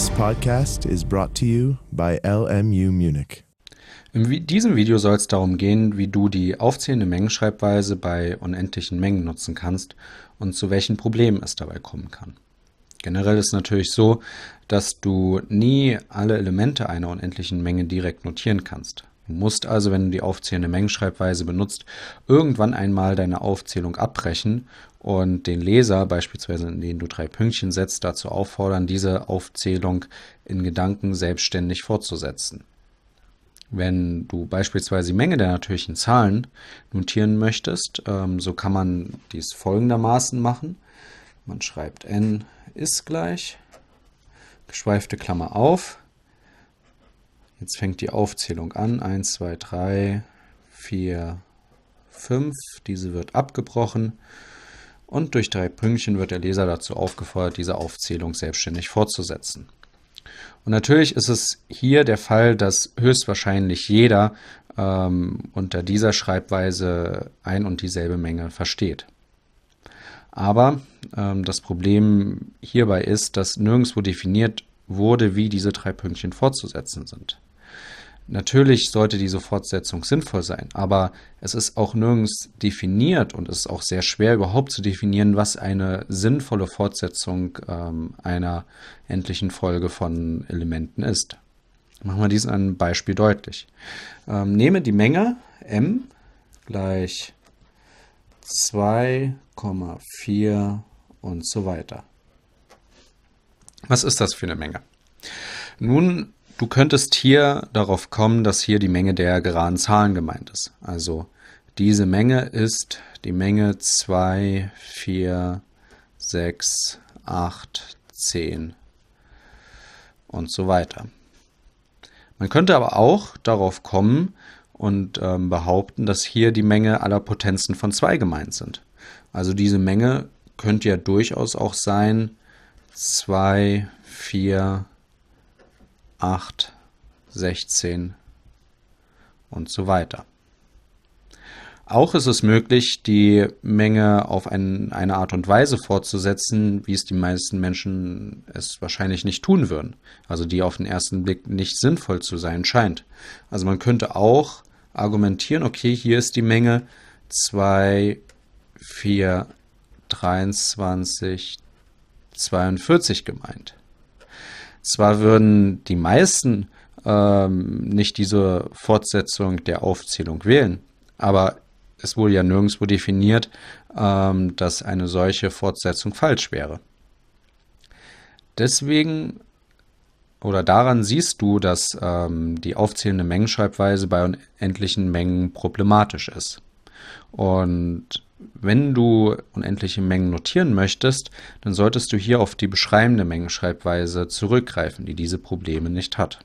This podcast is brought to you by LMU Munich. In diesem Video soll es darum gehen, wie du die aufzählende Mengenschreibweise bei unendlichen Mengen nutzen kannst und zu welchen Problemen es dabei kommen kann. Generell ist natürlich so, dass du nie alle Elemente einer unendlichen Menge direkt notieren kannst. Du musst also, wenn du die aufzählende Mengenschreibweise benutzt, irgendwann einmal deine Aufzählung abbrechen und den Leser, beispielsweise in den du drei Pünktchen setzt, dazu auffordern, diese Aufzählung in Gedanken selbstständig fortzusetzen. Wenn du beispielsweise die Menge der natürlichen Zahlen notieren möchtest, ähm, so kann man dies folgendermaßen machen. Man schreibt n ist gleich, geschweifte Klammer auf. Jetzt fängt die Aufzählung an. 1, 2, 3, 4, 5. Diese wird abgebrochen. Und durch drei Pünktchen wird der Leser dazu aufgefordert, diese Aufzählung selbstständig fortzusetzen. Und natürlich ist es hier der Fall, dass höchstwahrscheinlich jeder ähm, unter dieser Schreibweise ein und dieselbe Menge versteht. Aber ähm, das Problem hierbei ist, dass nirgendwo definiert wurde, wie diese drei Pünktchen fortzusetzen sind. Natürlich sollte diese Fortsetzung sinnvoll sein, aber es ist auch nirgends definiert und es ist auch sehr schwer überhaupt zu definieren, was eine sinnvolle Fortsetzung ähm, einer endlichen Folge von Elementen ist. Machen wir dies an einem Beispiel deutlich. Ähm, nehme die Menge m gleich 2,4 und so weiter. Was ist das für eine Menge? Nun, du könntest hier darauf kommen, dass hier die Menge der geraden Zahlen gemeint ist. Also diese Menge ist die Menge 2, 4, 6, 8, 10 und so weiter. Man könnte aber auch darauf kommen und ähm, behaupten, dass hier die Menge aller Potenzen von 2 gemeint sind. Also diese Menge könnte ja durchaus auch sein 2, 4, 8, 16 und so weiter. Auch ist es möglich, die Menge auf ein, eine Art und Weise fortzusetzen, wie es die meisten Menschen es wahrscheinlich nicht tun würden. Also die auf den ersten Blick nicht sinnvoll zu sein scheint. Also man könnte auch argumentieren, okay, hier ist die Menge 2, 4, 23, 42 gemeint. Zwar würden die meisten ähm, nicht diese Fortsetzung der Aufzählung wählen, aber es wurde ja nirgendwo definiert, ähm, dass eine solche Fortsetzung falsch wäre. Deswegen oder daran siehst du, dass ähm, die aufzählende Mengenschreibweise bei unendlichen Mengen problematisch ist. Und wenn du unendliche Mengen notieren möchtest, dann solltest du hier auf die beschreibende Mengenschreibweise zurückgreifen, die diese Probleme nicht hat.